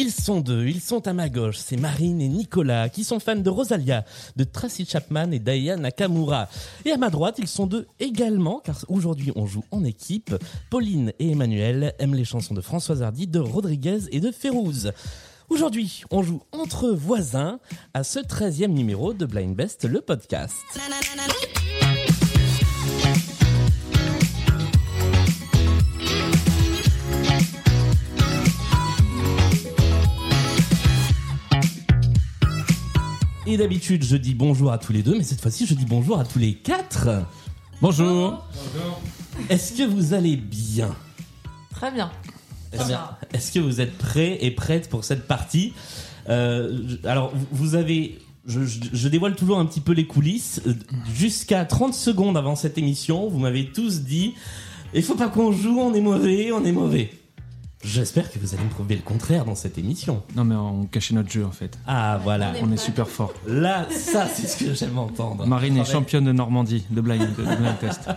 Ils sont deux, ils sont à ma gauche, c'est Marine et Nicolas, qui sont fans de Rosalia, de Tracy Chapman et d'Aya Nakamura. Et à ma droite, ils sont deux également, car aujourd'hui on joue en équipe. Pauline et Emmanuel aiment les chansons de Françoise Hardy, de Rodriguez et de Férouz. Aujourd'hui, on joue entre voisins à ce 13e numéro de Blind Best, le podcast. Et d'habitude, je dis bonjour à tous les deux, mais cette fois-ci, je dis bonjour à tous les quatre. Bonjour. Est-ce que vous allez bien? Très bien. Est-ce que vous êtes prêts et prêtes pour cette partie Euh, Alors, vous- avez... Je, je- je dévoile toujours un petit peu les coulisses. Euh, Jusqu'à 30 secondes avant cette émission, vous m'avez tous dit il faut pas qu'on joue, on est mauvais, on est mauvais. J'espère que vous allez me prouver le contraire dans cette émission. Non mais on cachait notre jeu en fait. Ah voilà, On est super fort. là ça c'est ce que j'aime entendre. Marine est championne de Normandie de blind, de blind test.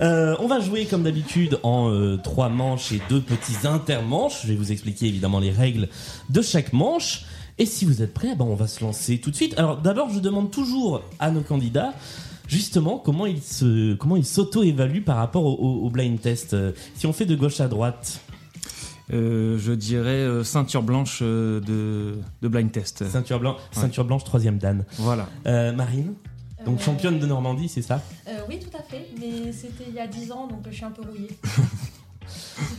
Euh, on va jouer comme d'habitude en euh, trois manches et deux petits intermanches. Je vais vous expliquer évidemment les règles de chaque manche. Et si vous êtes prêts, ben on va se lancer tout de suite. Alors d'abord, je demande toujours à nos candidats justement comment ils se comment ils s'auto-évaluent par rapport au, au- au blind test. Euh, Si on fait de gauche à droite, Euh, je dirais euh, ceinture blanche euh, de, de blind test. ceinture blanche, ceinture blanche, troisième dan. Voilà. Marine, donc Euh, championne de Normandie, c'est ça? Euh, Oui, tout à fait, mais c'était il y a 10 ans, donc je suis un peu rouillée.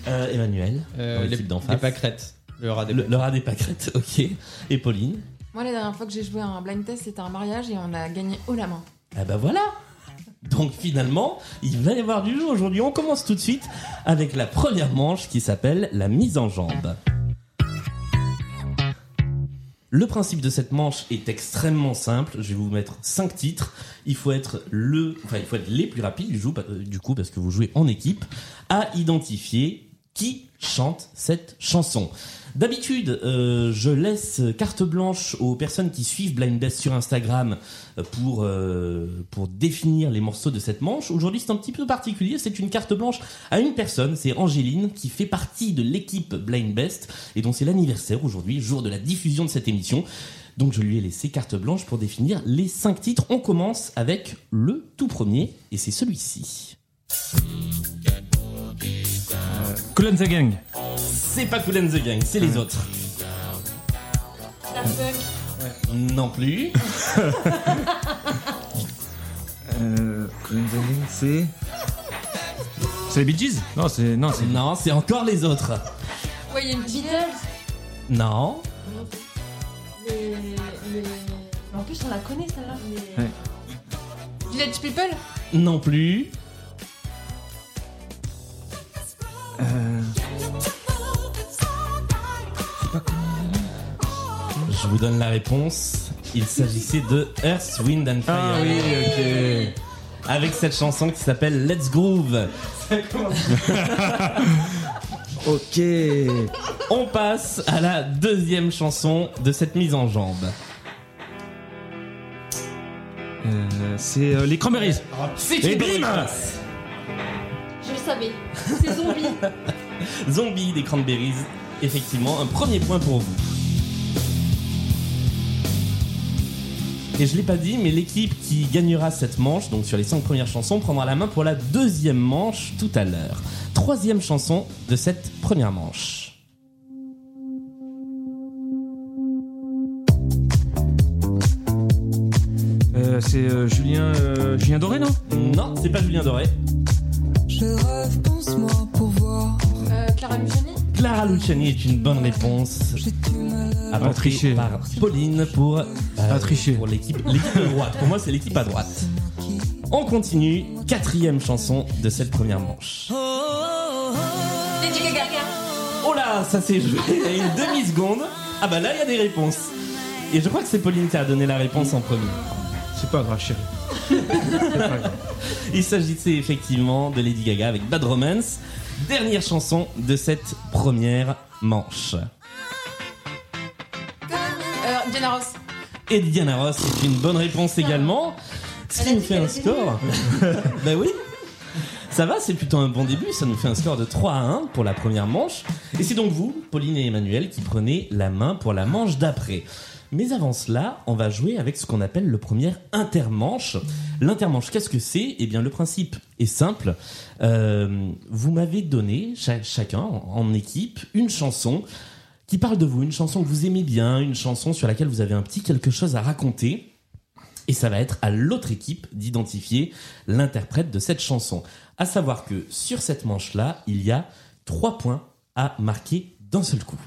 Euh, Emmanuel, Euh, dans les, pâquerettes. Le rat des Le, le rat des pâquerettes, ok. Et Pauline? Moi, la dernière fois que j'ai joué à un blind test, c'était un mariage et on a gagné haut la main. Ah bah voilà Donc finalement, il va y avoir du jeu aujourd'hui. On commence tout de suite avec la première manche qui s'appelle la mise en jambe. Le principe de cette manche est extrêmement simple. Je vais vous mettre cinq titres. Il faut être il faut être les plus rapides euh, du coup parce que vous jouez en équipe à identifier qui chante cette chanson. D'habitude, euh, je laisse carte blanche aux personnes qui suivent Blind Best sur Instagram euh, pour euh, pour définir les morceaux de cette manche. Aujourd'hui, c'est un petit peu particulier. C'est une carte blanche à une personne. C'est Angéline qui fait partie de l'équipe Blind Best et dont c'est l'anniversaire aujourd'hui, jour de la diffusion de cette émission. Donc, je lui ai laissé carte blanche pour définir les cinq titres. On commence avec le tout premier et c'est celui-ci. Cool and the Gang. C'est pas Cool and the Gang, c'est les autres. La fuck. Non plus. Euh, Cool and the Gang, c'est? C'est les Bee Gees? Non, c'est. Non, c'est. Non, c'est encore les autres. Ouais, il y a une Beatles. Non. Les, les... Mais en plus, on la connaît celle-là. Les... Ouais. Village People? Non plus. Euh, Je vous donne la réponse. Il s'agissait de Earth, Wind and Fire. Ah oui, ok. Avec cette chanson qui s'appelle Let's Groove. Ok. On passe à la deuxième chanson de cette mise en jambe. Euh, c'est euh, les Cranberries. C'est une. Je le savais. C'est Zombie. Zombie des Cranberries. Effectivement, un premier point pour vous. Et je l'ai pas dit, mais l'équipe qui gagnera cette manche, donc sur les cinq premières chansons, prendra la main pour la deuxième manche tout à l'heure. Troisième chanson de cette première manche. Euh, c'est euh, Julien, euh, Julien Doré, non? Non, c'est pas Julien Doré. Je rêve, pense-moi pour voir. euh, Clara Luciani Clara Luciani est une bonne réponse. J'ai du mal à Apportée tricher. par Pauline pour, euh, Pas tricher. pour l'équipe de droite. Pour moi, c'est l'équipe à droite. On continue. Quatrième chanson de cette première manche. Lady Gaga Oh là, ça s'est joué il y a une demi-seconde. Ah bah là, il y a des réponses. Et je crois que c'est Pauline qui a donné la réponse en premier. C'est pas grave, chérie. Il s'agissait effectivement de Lady Gaga avec Bad Romance. Dernière chanson de cette première manche. euh, Diana Ross Et Diana Ross, c'est une bonne réponse également. Ce qui nous fait un score. bah oui. Ça va, c'est plutôt un bon début. Ça nous fait un score de 3 à 1 pour la première manche. Et c'est donc vous, Pauline et Emmanuel, qui prenez la main pour la manche d'après. Mais avant cela, on va jouer avec ce qu'on appelle le premier intermanche. L'intermanche, qu'est-ce que c'est? Eh bien, le principe est simple. Euh, vous m'avez donné, cha- chacun, en équipe, une chanson qui parle de vous, une chanson que vous aimez bien, une chanson sur laquelle vous avez un petit quelque chose à raconter. Et ça va être à l'autre équipe d'identifier l'interprète de cette chanson. À savoir que sur cette manche-là, il y a trois points à marquer d'un seul coup.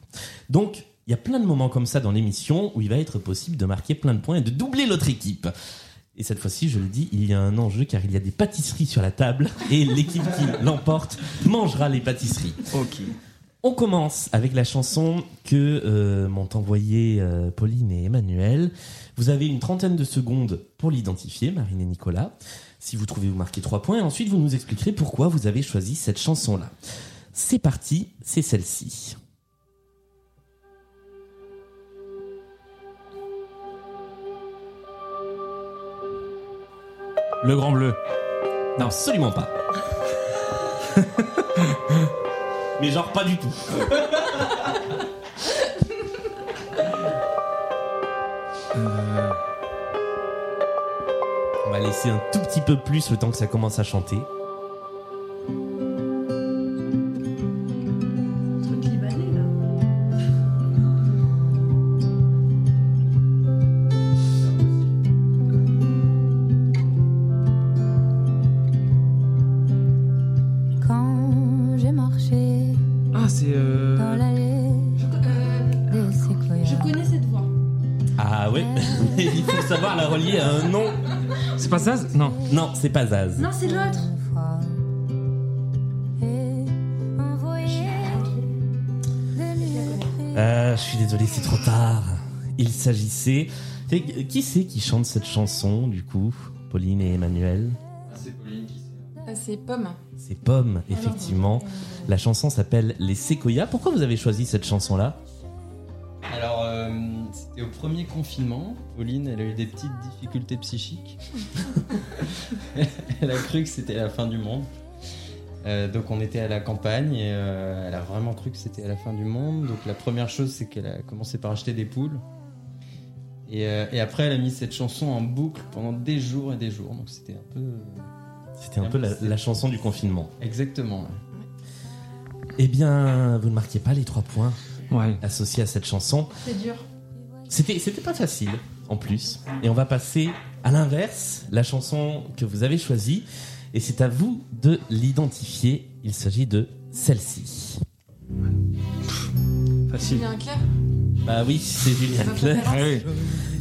Donc, il y a plein de moments comme ça dans l'émission où il va être possible de marquer plein de points et de doubler l'autre équipe. Et cette fois-ci, je le dis, il y a un enjeu car il y a des pâtisseries sur la table et l'équipe qui l'emporte mangera les pâtisseries. Ok. On commence avec la chanson que euh, m'ont envoyée euh, Pauline et Emmanuel. Vous avez une trentaine de secondes pour l'identifier, Marine et Nicolas. Si vous trouvez, vous marquez trois points. Et ensuite, vous nous expliquerez pourquoi vous avez choisi cette chanson-là. C'est parti, c'est celle-ci. Le Grand Bleu. Non, absolument pas. Mais genre pas du tout. Euh, On va laisser un tout petit peu plus le temps que ça commence à chanter. Savoir la relier à un nom. C'est pas ça Non. Non, c'est pas Zaz. Non, c'est l'autre. Euh, je suis désolé, c'est trop tard. Il s'agissait. C'est- Qui c'est qui chante cette chanson, du coup? Pauline et Emmanuel? Euh, C'est Pomme. C'est Pomme, effectivement. La chanson s'appelle Les Séquoias. Pourquoi vous avez choisi cette chanson-là? Premier confinement. Pauline, elle a eu des petites difficultés psychiques. elle a cru que c'était la fin du monde. Euh, donc, on était à la campagne et euh, elle a vraiment cru que c'était la fin du monde. Donc, la première chose, c'est qu'elle a commencé par acheter des poules. Et, euh, et après, elle a mis cette chanson en boucle pendant des jours et des jours. Donc, c'était un peu. C'était un peu la, la chanson du confinement. Exactement. ouais. Eh bien, vous ne marquez pas les trois points Ouais. associés à cette chanson. C'est dur. C'était, c'était pas facile, en plus. Et on va passer à l'inverse, la chanson que vous avez choisie. Et c'est à vous de l'identifier. Il s'agit de celle-ci. Facile. Julien Clerc Bah oui, c'est Julien Clerc. Ah.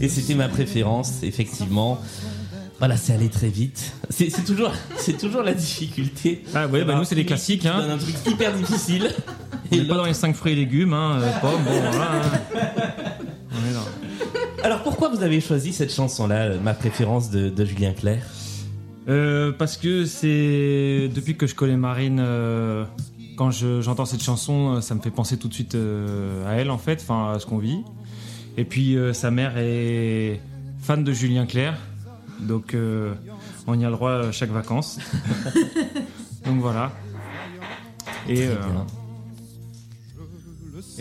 Et c'était ma préférence, effectivement. Voilà, c'est allé très vite. C'est, c'est toujours, c'est toujours la difficulté. Ah ouais, bah nous c'est des classiques. Hein. donne un truc hyper difficile. On Et est pas dans les 5 fruits et légumes, hein. euh, pommes, bon voilà. hein. On est dans. Alors pourquoi vous avez choisi cette chanson-là, euh, ma préférence de, de Julien Clerc Euh, parce que c'est depuis que je connais Marine, euh, quand je- j'entends cette chanson, euh, ça me fait penser tout de suite euh, à elle en fait, enfin à ce qu'on vit. Et puis sa mère est fan de Julien Clerc, donc on y a le droit chaque vacances. donc voilà. Et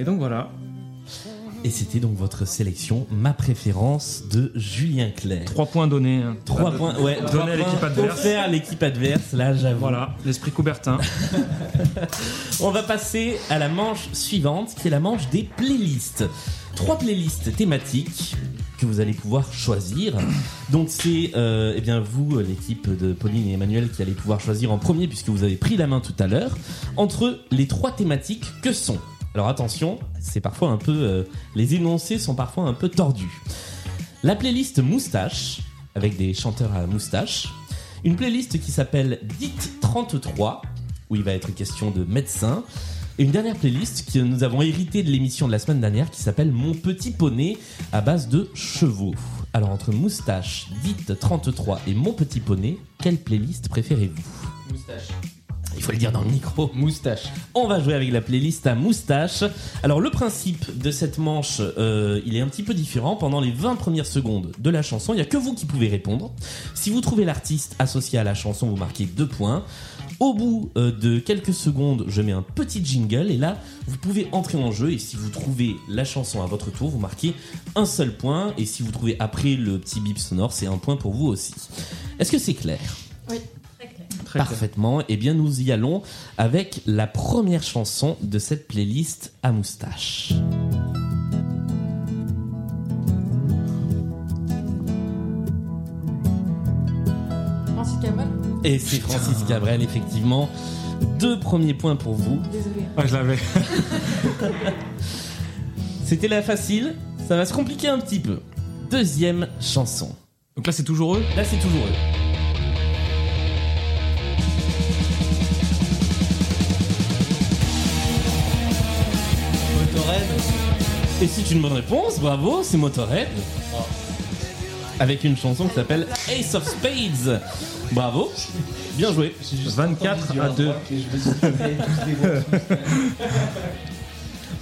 donc voilà. Et c'était donc votre sélection, ma préférence de Julien Clerc. Trois points donnés. hein. Trois points, ouais, trois à l'équipe adverse. offerts à l'équipe adverse. Là, j'avoue. Voilà, l'esprit Coubertin. On va passer à la manche suivante, qui est la manche des playlists. Trois playlists thématiques que vous allez pouvoir choisir. Donc c'est euh, eh bien vous, l'équipe de Pauline et Emmanuel, qui allez pouvoir choisir en premier, puisque vous avez pris la main tout à l'heure, entre les trois thématiques que sont. Alors attention, c'est parfois un peu, euh, les énoncés sont parfois un peu tordus. La playlist moustache, avec des chanteurs à moustache. Une playlist qui s'appelle Dite 33, où il va être question de médecins. Et une dernière playlist que nous avons héritée de l'émission de la semaine dernière qui s'appelle Mon petit poney à base de chevaux. Alors entre moustache, Dite 33 et Mon petit poney, quelle playlist préférez-vous? Moustache. Il faut le dire dans le micro. Moustache. On va jouer avec la playlist à moustache. Alors le principe de cette manche, euh, il est un petit peu différent. Pendant les 20 premières secondes de la chanson, il n'y a que vous qui pouvez répondre. Si vous trouvez l'artiste associé à la chanson, vous marquez deux points. Au bout euh, de quelques secondes, je mets un petit jingle et là, vous pouvez entrer en jeu et si vous trouvez la chanson à votre tour, vous marquez un seul point et si vous trouvez après le petit bip sonore, c'est un point pour vous aussi. Est-ce que c'est clair? Très clair. Parfaitement. Eh bien, nous y allons avec la première chanson de cette playlist à moustache. Francis Cabrel. Et c'est Francis Cabrel, effectivement. Deux premiers points pour vous. Désolé. Ah, je l'avais. C'était la facile. Ça va se compliquer un petit peu. Deuxième chanson. Donc là, c'est toujours eux? Là, c'est toujours eux. Et c'est une bonne réponse, bravo, c'est Motorhead. Avec une chanson qui s'appelle Ace of Spades. Bravo, bien joué. 24 à 2.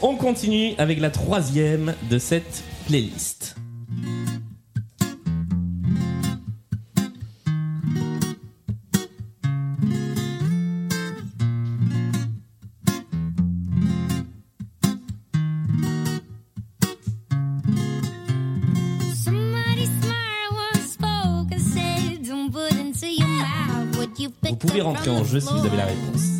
On continue avec la troisième de cette playlist. Pouvez up rentrer en the jeu si vous avez la floor." réponse.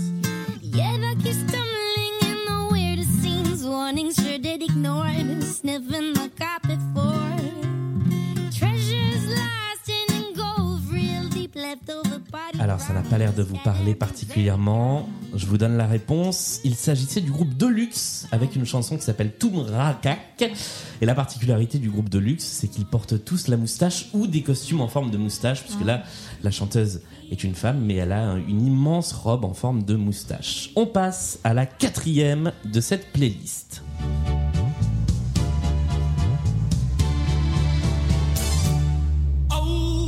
Alors ça n'a pas l'air de vous parler particulièrement. Je vous donne la réponse. Il s'agissait du groupe Deluxe avec une chanson qui s'appelle Tumrakak. Et la particularité du groupe Deluxe, c'est qu'ils portent tous la moustache ou des costumes en forme de moustache, puisque là, la chanteuse est une femme, mais elle a un- une immense robe en forme de moustache. On passe à la quatrième de cette playlist.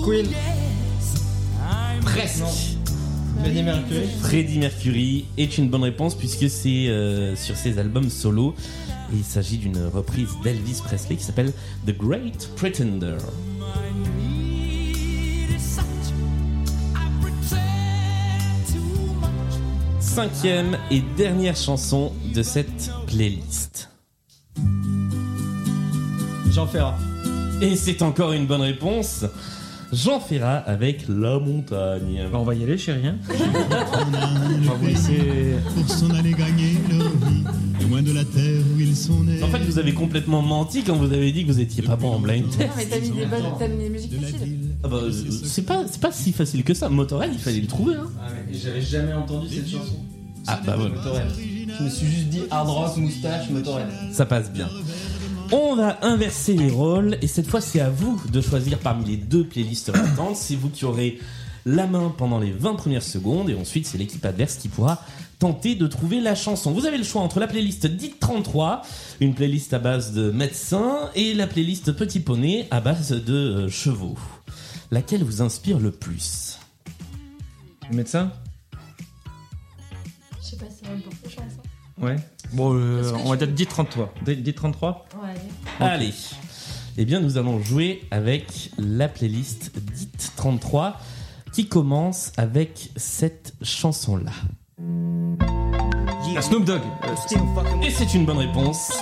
Queen. Presque. Freddie Mercury. Freddie Mercury est une bonne réponse puisque c'est euh, sur ses albums solo et il s'agit d'une reprise d'Elvis Presley qui s'appelle The Great Pretender. Cinquième et dernière chanson de cette playlist. Jean Ferrat. Et c'est encore une bonne réponse. Jean Ferrat avec La Montagne. Bah, on va y aller, chérie. hein. on va vous laisser. pour s'en aller gagner leur vie, loin de la terre où ils sont nés. En fait, vous avez complètement menti quand vous avez dit que vous étiez pas bon en blind test. Non, mais t'as mis des bonnes, t'as mis des musiques faciles. Ah bah, euh, c'est pas, c'est pas si facile que ça. Motorhead, il fallait le trouver. Hein. Ah mais j'avais jamais entendu cette chanson. Ah bah voilà, Motorhead. Je me suis juste dit hard rock, moustache, Motorhead. ça passe bien. On va inverser les rôles et cette fois c'est à vous de choisir parmi les deux playlists restantes. C'est vous qui aurez la main pendant les 20 premières secondes et ensuite c'est l'équipe adverse qui pourra tenter de trouver la chanson. Vous avez le choix entre la playlist Dit 33, une playlist à base de médecins, et la playlist Petit Poney à base de euh, chevaux. Laquelle vous inspire le plus? Le médecin Je sais pas si porter chance. hein. Ouais. Bon, euh, que on va dire 10 33. 10 33 Ouais, allez. Allez. Eh bien, nous allons jouer avec la playlist dite 33 qui commence avec cette chanson-là. Snoop Dogg. Et c'est une bonne réponse.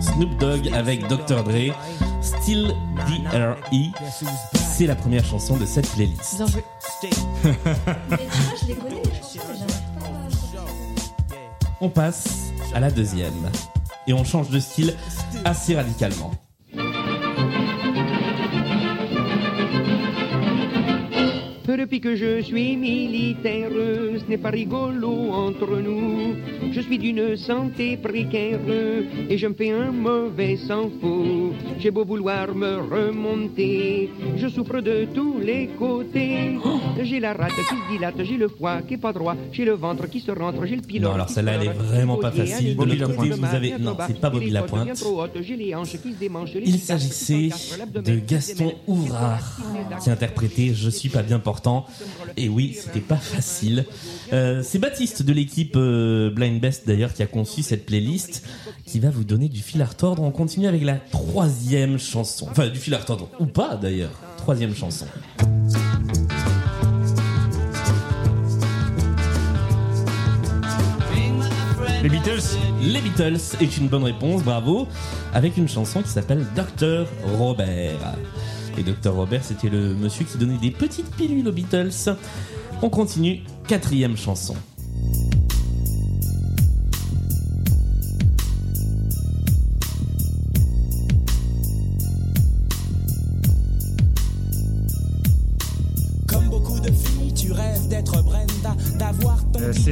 Snoop Dogg avec Dr. Dre, Still D.R.E. C'est la première chanson de cette playlist. Bien joué. Mais tu vois, je les connais les chansons, mais j'arrive pas à... On passe à la deuxième. Et on change de style assez radicalement. Depuis que je suis militaire, ce n'est pas rigolo entre nous. Je suis d'une santé précaire et je me fais un mauvais sang fou. J'ai beau vouloir me remonter, je souffre de tous les côtés. J'ai la rate qui se dilate, j'ai le foie qui est pas droit, j'ai le ventre qui se rentre, j'ai le pylore. Non, alors celle-là, elle est vraiment pas facile. De l'autre côté, vous avez. Non, c'est pas Bobby Lapointe. Il s'agissait de Gaston Ouvrard qui interprétait Je suis pas bien portant. Et oui, c'était pas facile. Euh, c'est Baptiste de l'équipe euh, Best d'ailleurs qui a conçu cette playlist qui va vous donner du fil à retordre. On continue avec la troisième chanson. Enfin, du fil à retordre ou pas d'ailleurs. Troisième chanson. Les Beatles Les Beatles est une bonne réponse, bravo, avec une chanson qui s'appelle Dr Robert. Et Dr Robert, c'était le monsieur qui donnait des petites pilules aux Beatles. On continue, quatrième chanson.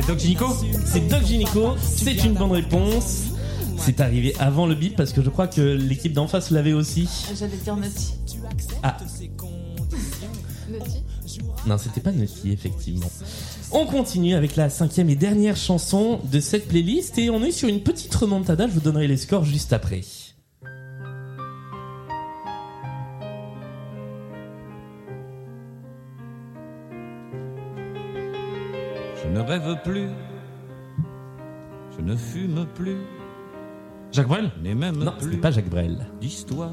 Doc Gynéco C'est Doc Gynéco, c'est une bonne réponse. C'est arrivé avant le bip parce que je crois que l'équipe d'en face l'avait aussi. J'allais dire Nutty. Ah, Nutty non, c'était pas Nutty, effectivement. On continue avec la cinquième et dernière chanson de cette playlist et on est sur une petite remontada. Je vous donnerai les scores juste après. Rêve plus, je ne fume plus, Jacques Brel même Non, plus c'était pas Jacques Brel. d'histoire.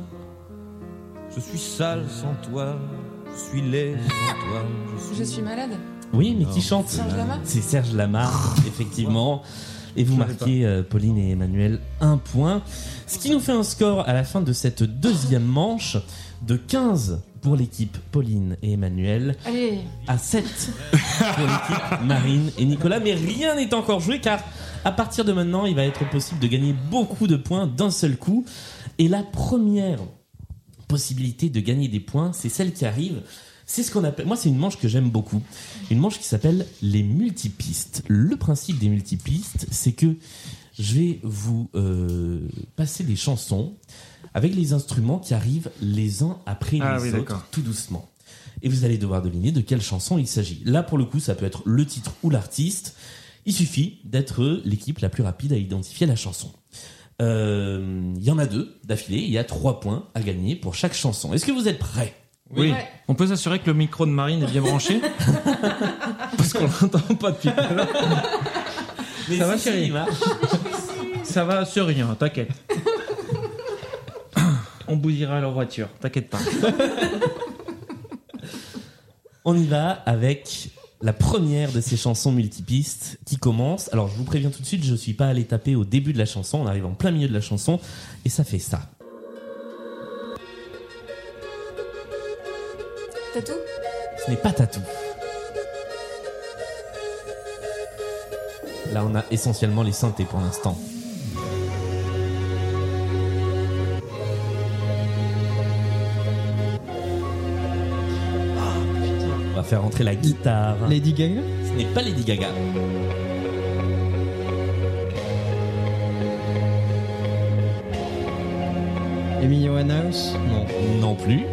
Je suis sale sans toi, je suis laid sans toi. Je suis, Je suis malade. Oui, mais qui chante Serge Lama C'est Serge Lamar, effectivement. Et vous marquez, euh, Pauline et Emmanuel, un point. Ce qui nous fait un score à la fin de cette deuxième manche de 15 pour l'équipe Pauline et Emmanuel Allez, à 7 pour l'équipe Marine et Nicolas. Mais rien n'est encore joué car à partir de maintenant, il va être possible de gagner beaucoup de points d'un seul coup. Et la première possibilité de gagner des points, c'est celle qui arrive. C'est ce qu'on appelle. Moi, c'est une manche que j'aime beaucoup. Une manche qui s'appelle les multipistes. Le principe des multipistes, c'est que je vais vous euh, passer des chansons avec les instruments qui arrivent les uns après Ah les oui, autres, tout doucement. Et vous allez devoir deviner de quelle chanson il s'agit. Là, pour le coup, ça peut être le titre ou l'artiste. Il suffit d'être l'équipe la plus rapide à identifier la chanson. Euh, Il y en a deux d'affilée. Il y a trois points à gagner pour chaque chanson. Est-ce que vous êtes prêts? Oui. Ouais. On peut s'assurer que le micro de Marine est bien branché? Parce qu'on l'entend pas depuis tout à l'heure. Mais Ça va, chérie? Ça va sur rien, t'inquiète. On leur voiture, t'inquiète pas. On y va avec la première de ces chansons multipistes qui commence. Alors je vous préviens tout de suite, je suis pas allé taper au début de la chanson, on arrive en plein milieu de la chanson et ça fait ça. Tatou? Ce n'est pas Tatou. Là on a essentiellement les synthés pour l'instant. Va faire rentrer la guitare. Lady Gaga Ce n'est pas Lady Gaga. Amy Winehouse Non. Non plus.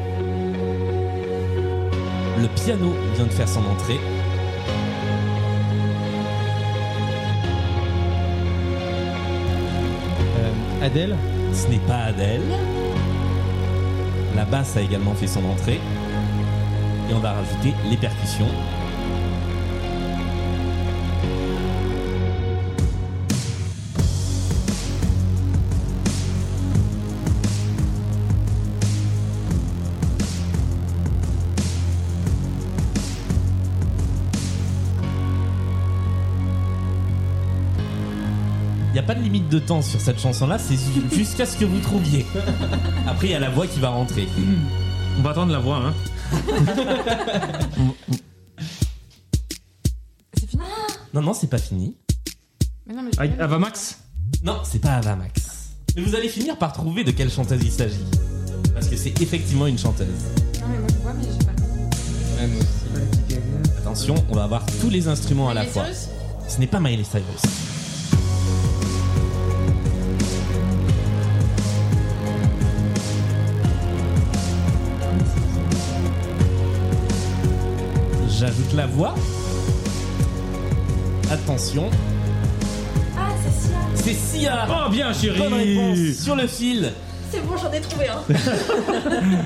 Le piano vient de faire son entrée. Euh, Adele Ce n'est pas Adèle. La basse a également fait son entrée. Et on va rajouter les percussions. Il n'y a pas de limite de temps sur cette chanson-là, c'est ju- jusqu'à ce que vous trouviez. Après, il y a la voix qui va rentrer. On va attendre la voix, hein. C'est fini Non, non, c'est pas fini. Mais non, mais Ah, Avamax Non, c'est pas Avamax. Mais vous allez finir par trouver de quelle chanteuse il s'agit. Parce que c'est effectivement une chanteuse. Non, mais moi je vois, mais j'ai pas le nom. Même aussi. Attention, on va avoir tous les instruments à la fois. Cyrus Ce n'est pas Miley Cyrus. La voix. Attention, Ah, c'est Sia. c'est Sia. Oh, bien, chérie Bonne réponse sur le fil. C'est bon, j'en ai trouvé un.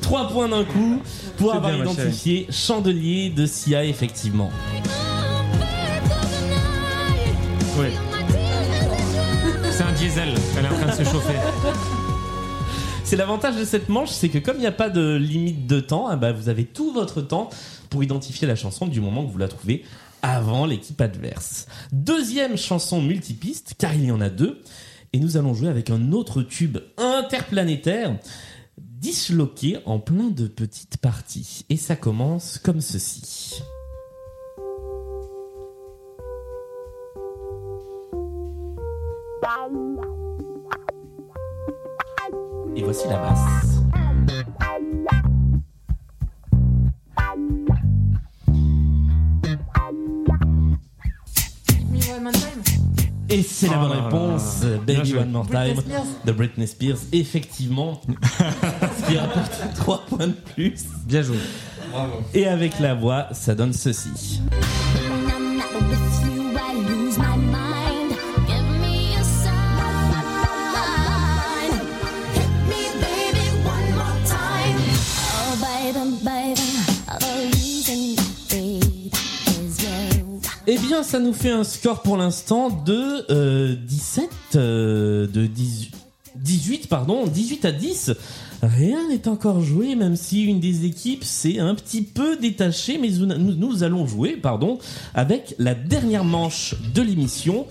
3 points d'un coup pour avoir bien, identifié Chandelier de Sia, effectivement. Oui. C'est un diesel, elle est en train de se chauffer. C'est l'avantage de cette manche, c'est que comme il n'y a pas de limite de temps, ah bah, vous avez tout votre temps pour identifier la chanson du moment que vous la trouvez avant l'équipe adverse. Deuxième chanson multipiste, car il y en a deux, et nous allons jouer avec un autre tube interplanétaire disloqué en plein de petites parties. Et ça commence comme ceci. Et voici la basse. Et c'est la Oh bonne là réponse, Baby. One More Time de Britney Spears. Effectivement, ce qui rapporte 3 points de plus. Bien joué. Bravo. Et avec la voix, ça donne ceci. Bien, ça nous fait un score pour l'instant de euh, 17, euh, de 18, 18, pardon, 18 à 10. Rien n'est encore joué, même si une des équipes s'est un petit peu détachée, mais nous, nous- nous allons jouer, pardon, avec la dernière manche de l'émission,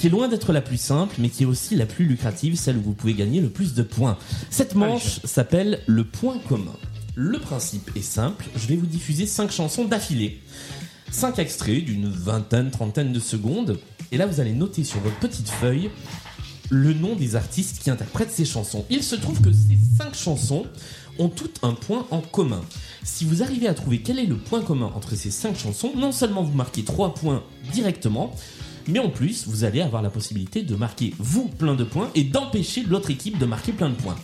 qui est loin d'être la plus simple, mais qui est aussi la plus lucrative, celle où vous pouvez gagner le plus de points. Cette manche s'appelle le point commun. Le principe est simple, je vais vous diffuser 5 chansons d'affilée. 5 extraits d'une vingtaine, trentaine de secondes. Et là, vous allez noter sur votre petite feuille le nom des artistes qui interprètent ces chansons. Il se trouve que ces 5 chansons ont toutes un point en commun. Si vous arrivez à trouver quel est le point commun entre ces 5 chansons, non seulement vous marquez 3 points directement, mais en plus, vous allez avoir la possibilité de marquer vous plein de points et d'empêcher l'autre équipe de marquer plein de points.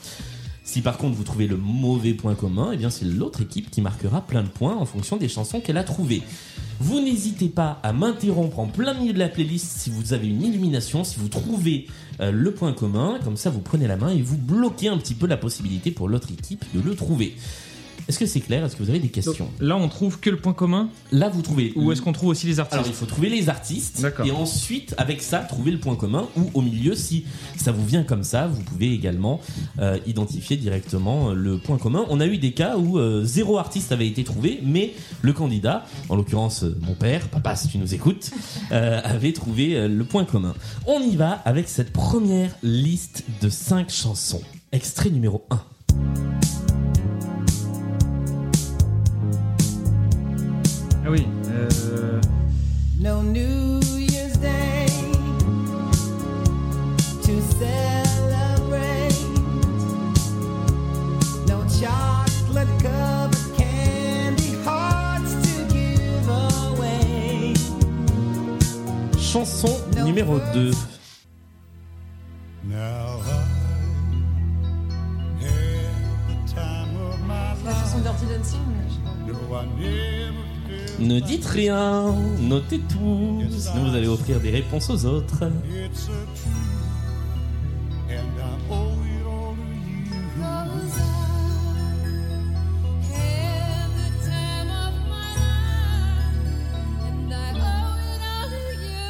Si par contre vous trouvez le mauvais point commun, eh bien c'est l'autre équipe qui marquera plein de points en fonction des chansons qu'elle a trouvées. Vous n'hésitez pas à m'interrompre en plein milieu de la playlist si vous avez une illumination, si vous trouvez euh, le point commun, comme ça vous prenez la main et vous bloquez un petit peu la possibilité pour l'autre équipe de le trouver. Est-ce que c'est clair? Est-ce que vous avez des questions? Là, on trouve que le point commun Là vous trouvez... Ou est-ce qu'on trouve aussi les artistes? Alors il faut trouver les artistes et ensuite avec ça trouver le point commun ou au milieu si ça vous vient comme ça vous pouvez également euh, identifier directement euh, le point commun. On a eu des cas où euh, zéro artiste avait été trouvé mais le candidat, en l'occurrence mon père, papa si tu nous écoutes, euh, avait trouvé le point commun. On y va avec cette première liste de 5 chansons. Extrait numéro 1. Ah oui. Euh... No New Year's Day to celebrate. No chocolate covered candy hearts to give away. Chanson numéro 2. Now I had the time of my La chanson. Dirty Dancing. je sais pas. Ne dites rien, notez tout, sinon vous allez offrir des réponses aux autres.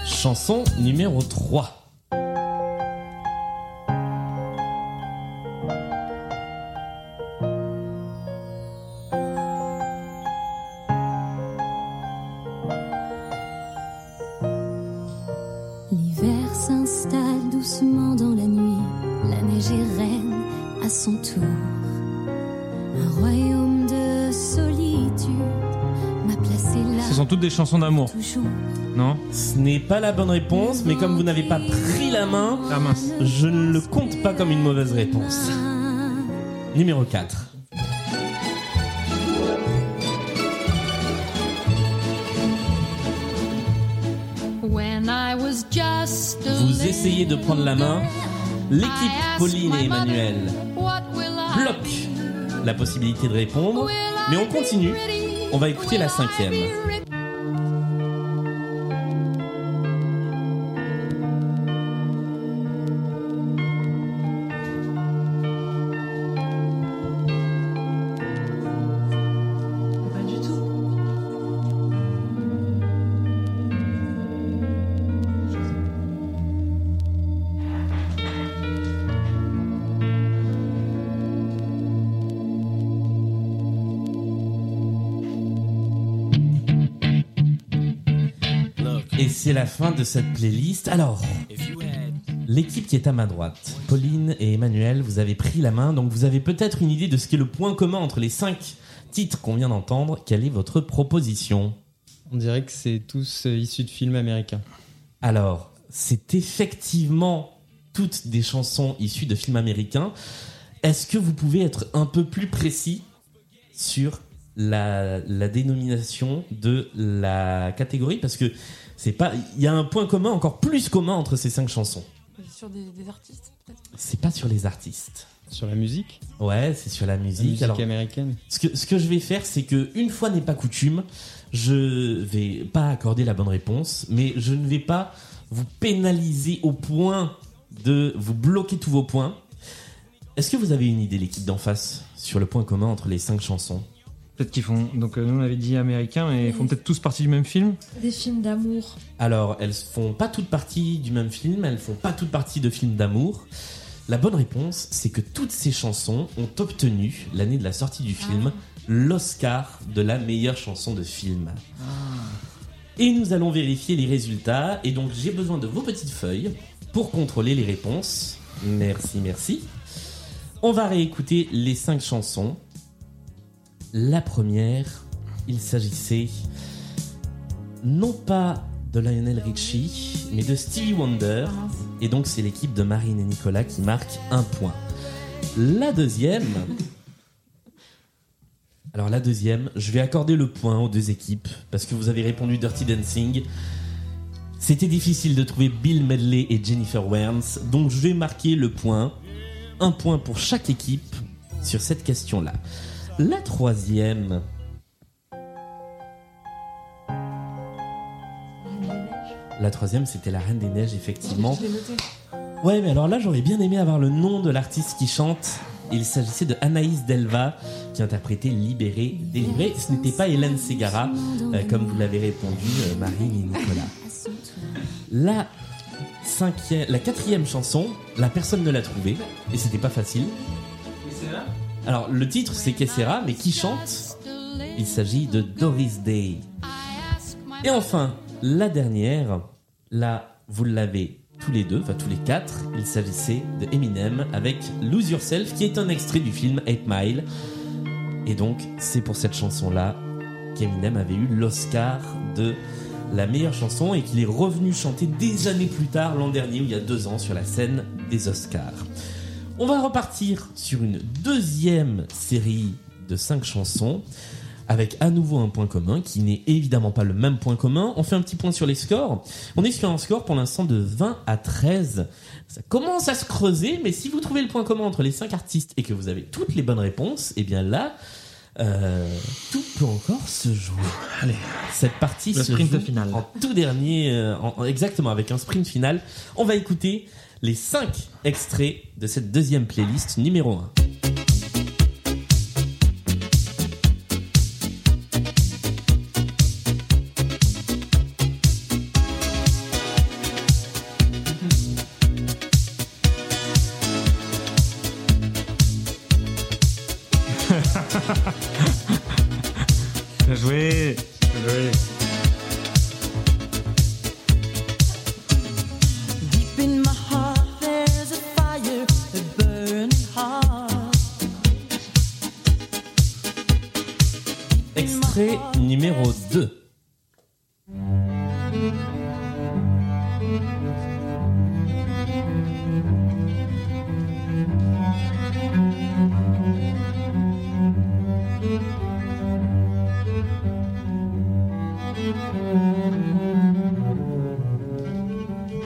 Chanson numéro 3. Son tour. Un royaume de solitude m'a placé là. Ce sont toutes des chansons d'amour, Toujours. non? Ce n'est pas la bonne réponse, mais comme vous n'avez pas pris la main, Ah mince. je ne le compte pas comme une mauvaise réponse. Numéro 4. When I was just a Vous essayez de prendre la main. L'équipe Pauline et Emmanuel bloque la possibilité de répondre, mais on continue. On va écouter la cinquième. C'est la fin de cette playlist. Alors, l'équipe qui est à ma droite, Pauline et Emmanuel, vous avez pris la main, donc vous avez peut-être une idée de ce qu'est le point commun entre les cinq titres qu'on vient d'entendre. Quelle est votre proposition? On dirait que c'est tous euh, issus de films américains. Alors, c'est effectivement toutes des chansons issues de films américains. Est-ce que vous pouvez être un peu plus précis sur la, la dénomination de la catégorie? Parce que c'est pas, il y a un point commun encore plus commun entre ces cinq chansons. Sur des, des artistes, peut-être? C'est pas sur les artistes. Sur la musique? Ouais, c'est sur la La musique. musique Alors, américaine ce que, ce que je vais faire, c'est que une fois n'est pas coutume, je vais pas accorder la bonne réponse, mais je ne vais pas vous pénaliser au point de vous bloquer tous vos points. Est-ce que vous avez une idée, l'équipe d'en face, sur le point commun entre les cinq chansons? Peut-être qu'ils font. Donc, euh, nous, on avait dit américains, mais ils font peut-être tous partie du même film. Des films d'amour. Alors, elles font pas toutes partie du même film, elles font pas toutes partie de films d'amour. La bonne réponse, c'est que toutes ces chansons ont obtenu, l'année de la sortie du film, l'Oscar de la meilleure chanson de film. Et nous allons vérifier les résultats, et donc j'ai besoin de vos petites feuilles pour contrôler les réponses. Merci, merci. On va réécouter les cinq chansons. La première, il s'agissait non pas de Lionel Richie, mais de Stevie Wonder. Et donc c'est l'équipe de Marine et Nicolas qui marque un point. La deuxième... Alors la deuxième, je vais accorder le point aux deux équipes parce que vous avez répondu Dirty Dancing. C'était difficile de trouver Bill Medley et Jennifer Warnes, donc je vais marquer le point. Un point pour chaque équipe sur cette question-là. La troisième, la troisième c'était la Reine des Neiges effectivement. Je noté. Ouais, mais alors là, j'aurais bien aimé avoir le nom de l'artiste qui chante. Il s'agissait de Anaïs Delva, qui interprétait Libéré, délivré. Ce n'était pas Hélène Ségara, euh, comme vous l'avez répondu, euh, Marine et Nicolas. La, cinquième, la quatrième chanson, la personne ne l'a trouvée, et c'était pas facile. Alors, le titre, c'est Kessera, mais qui chante? Il s'agit de Doris Day. Et enfin, la dernière, là, vous l'avez tous les deux, enfin tous les quatre, il s'agissait de Eminem avec Lose Yourself, qui est un extrait du film 8 Mile. Et donc, c'est pour cette chanson-là qu'Eminem avait eu l'Oscar de la meilleure chanson et qu'il est revenu chanter des années plus tard, l'an dernier, ou il y a deux ans, sur la scène des Oscars. On va repartir sur une deuxième série de cinq chansons avec à nouveau un point commun qui n'est évidemment pas le même point commun. On fait un petit point sur les scores. On est sur un score pour l'instant de 20 à 13. Ça commence à se creuser, mais si vous trouvez le point commun entre les cinq artistes et que vous avez toutes les bonnes réponses, et bien là, euh, tout peut encore se jouer. Allez, cette partie Le se sprint joue final. en tout dernier, euh, en- en- exactement avec un sprint final. On va écouter les cinq extraits de cette deuxième playlist numéro 1.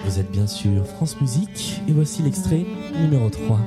Vous êtes bien sûr France Musique et voici l'extrait numéro 3.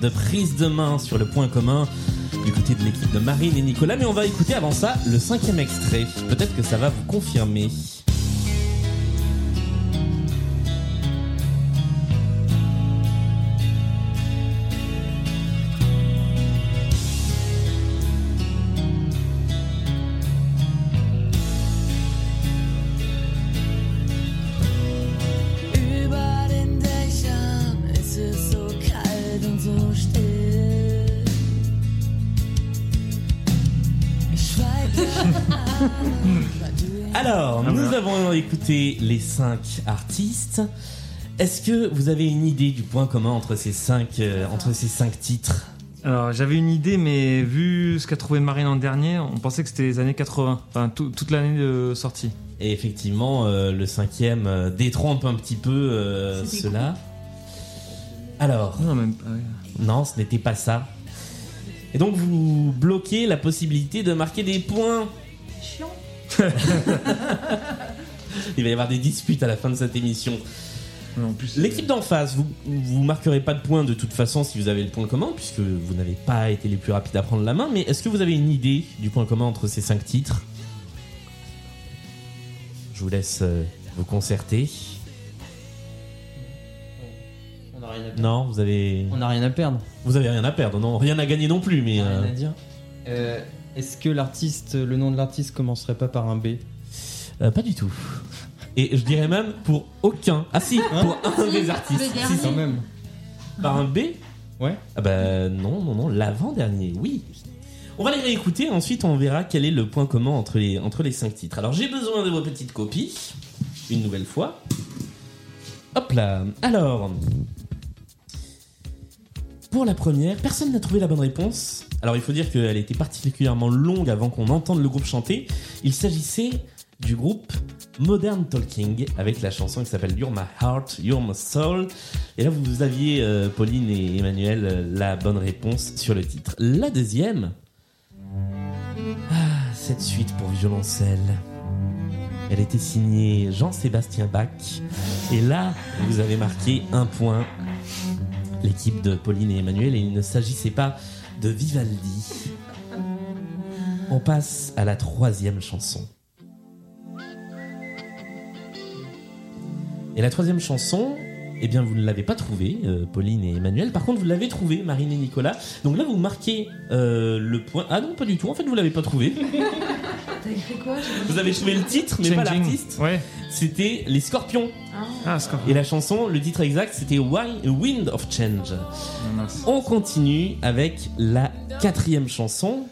De prise de main sur le point commun du côté de l'équipe de Marine et Nicolas. Mais on va écouter avant ça le cinquième extrait. Peut-être que ça va vous confirmer. Écouté les cinq artistes. Est-ce que vous avez une idée du point commun entre ces cinq, euh, entre ces cinq titres? Alors j'avais une idée, mais vu ce qu'a trouvé Marine en dernier, on pensait que c'était les années 80, enfin tout- toute l'année de sortie. Et effectivement, euh, le cinquième euh, détrompe un petit peu euh, cela. Alors, Non, même pas. ouais. non, ce n'était pas ça. Et donc vous bloquez la possibilité de marquer des points. Chiant. Il va y avoir des disputes à la fin de cette émission. L'équipe d'en face, vous vous marquerez pas de points de toute façon si vous avez le point commun, puisque vous n'avez pas été les plus rapides à prendre la main. Mais est-ce que vous avez une idée du point commun entre ces cinq titres? Je vous laisse euh, vous concerter. On n'a rien à perdre. Non, vous avez. On n'a rien à perdre. Vous avez rien à perdre, non, rien à gagner non plus, mais. On a rien euh, à dire. Euh, Est-ce que l'artiste, le nom de l'artiste commencerait pas par un B? Euh, pas du tout. Et je dirais même pour aucun. Ah si, pour un des artistes. le Si, dernier. si. Quand même. Par un B Ouais. Ah bah non, non, non, l'avant-dernier, oui. On va les réécouter, ensuite on verra quel est le point commun entre les, entre les cinq titres. Alors j'ai besoin de vos petites copies, une nouvelle fois. Hop là. Alors, pour la première, personne n'a trouvé la bonne réponse. Alors il faut dire qu'elle était particulièrement longue avant qu'on entende le groupe chanter. Il s'agissait du groupe Modern Talking avec la chanson qui s'appelle You're My Heart, You're My Soul. Et là vous aviez, euh, Pauline et Emmanuel, euh, la bonne réponse sur le titre. La deuxième, ah, cette suite pour violoncelle. Elle était signée Jean-Sébastien Bach. Et là, vous avez marqué un point. L'équipe de Pauline et Emmanuel, et il ne s'agissait pas de Vivaldi. On passe à la troisième chanson. Et la troisième chanson, eh bien, vous ne l'avez pas trouvée, euh, Pauline et Emmanuel. Par contre, vous l'avez trouvée, Marine et Nicolas. Donc là, vous marquez euh, le point. Ah non, pas du tout. En fait, vous l'avez pas trouvé. Quoi? Vous avez trouvé le titre, mais pas l'artiste. Ouais. C'était les Scorpions. Ah, Scorpion. Et la chanson, le titre exact, c'était Why- Wind of Change. On continue avec la quatrième chanson.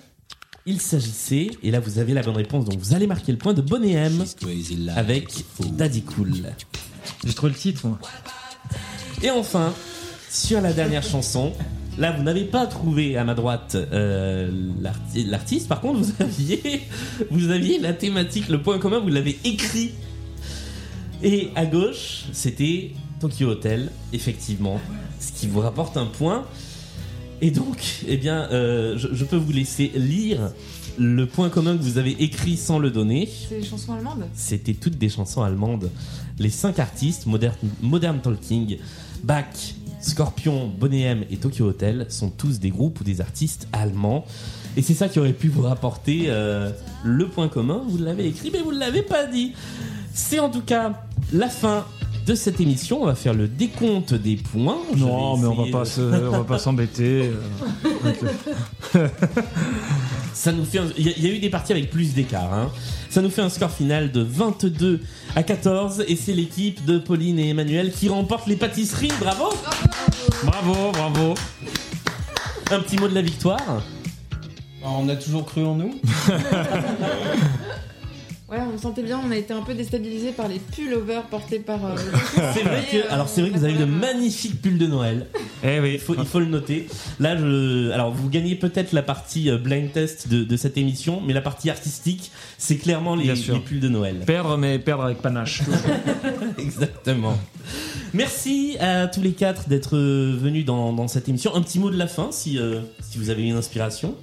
Il s'agissait, et là vous avez la bonne réponse, donc vous allez marquer le point de Bonnet M avec Daddy Cool. J'ai trouvé le titre. Et enfin, sur la dernière chanson, là vous n'avez pas trouvé à ma droite euh, l'arti- l'artiste, par contre vous aviez, vous aviez la thématique, le point commun, vous l'avez écrit. Et à gauche, c'était Tokyo Hotel, effectivement, ce qui vous rapporte un point. Et donc, eh bien, euh, je, je peux vous laisser lire le point commun que vous avez écrit sans le donner. C'est des chansons allemandes? C'était toutes des chansons allemandes. Les cinq artistes, Modern, Modern Talking, Bach, Scorpion, Bonnet M et Tokyo Hotel, sont tous des groupes ou des artistes allemands. Et c'est ça qui aurait pu vous rapporter euh, le point commun. Vous l'avez écrit, mais vous ne l'avez pas dit. C'est en tout cas la fin de cette émission. On va faire le décompte des points. Je Non, mais on va pas de- se- on va pas s'embêter. euh, Ça nous fait. Il y, a- il y a eu des parties avec plus d'écart. hein. Ça nous fait un score final de 22 à 14 et c'est l'équipe de Pauline et Emmanuel qui remporte les pâtisseries. Bravo Bravo, bravo. Un petit mot de la victoire. On a toujours cru en nous. Ouais, on sentez bien, on a été un peu déstabilisé par les pullovers portés par. euh, C'est vrai que, euh, alors c'est vrai que vous avez de magnifiques pulls de Noël. Eh oui. Il faut, il faut le noter. Là, je, alors vous gagnez peut-être la partie euh, blind test de, de cette émission, mais la partie artistique, c'est clairement les, les pulls de Noël. Perdre, mais perdre avec panache. Exactement. Merci à tous les quatre d'être euh, venus dans, dans cette émission. Un petit mot de la fin, si, euh, si vous avez une inspiration.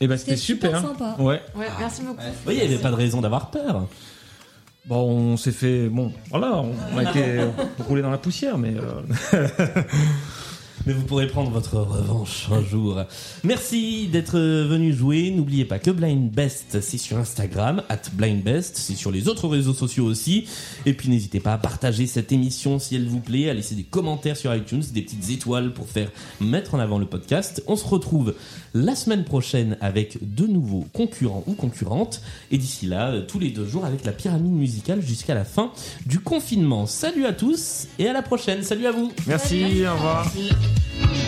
Et bah C'était super sympa. Ouais. Ouais, merci beaucoup. Oui, il n'y avait pas de raison d'avoir peur. Bon, on s'est fait. Bon, voilà, on on a été roulé dans la poussière, mais. euh, Mais vous pourrez prendre votre revanche un jour. Merci d'être venu jouer. N'oubliez pas que Blind Best, c'est sur Instagram, at Blind Best, c'est sur les autres réseaux sociaux aussi. Et puis n'hésitez pas à partager cette émission si elle vous plaît, à laisser des commentaires sur iTunes, des petites étoiles pour faire mettre en avant le podcast. On se retrouve la semaine prochaine avec de nouveaux concurrents ou concurrentes. Et d'ici là, euh, tous les deux jours avec la pyramide musicale jusqu'à la fin du confinement. Salut à tous et à la prochaine. Salut à vous. Merci, au revoir. Yeah.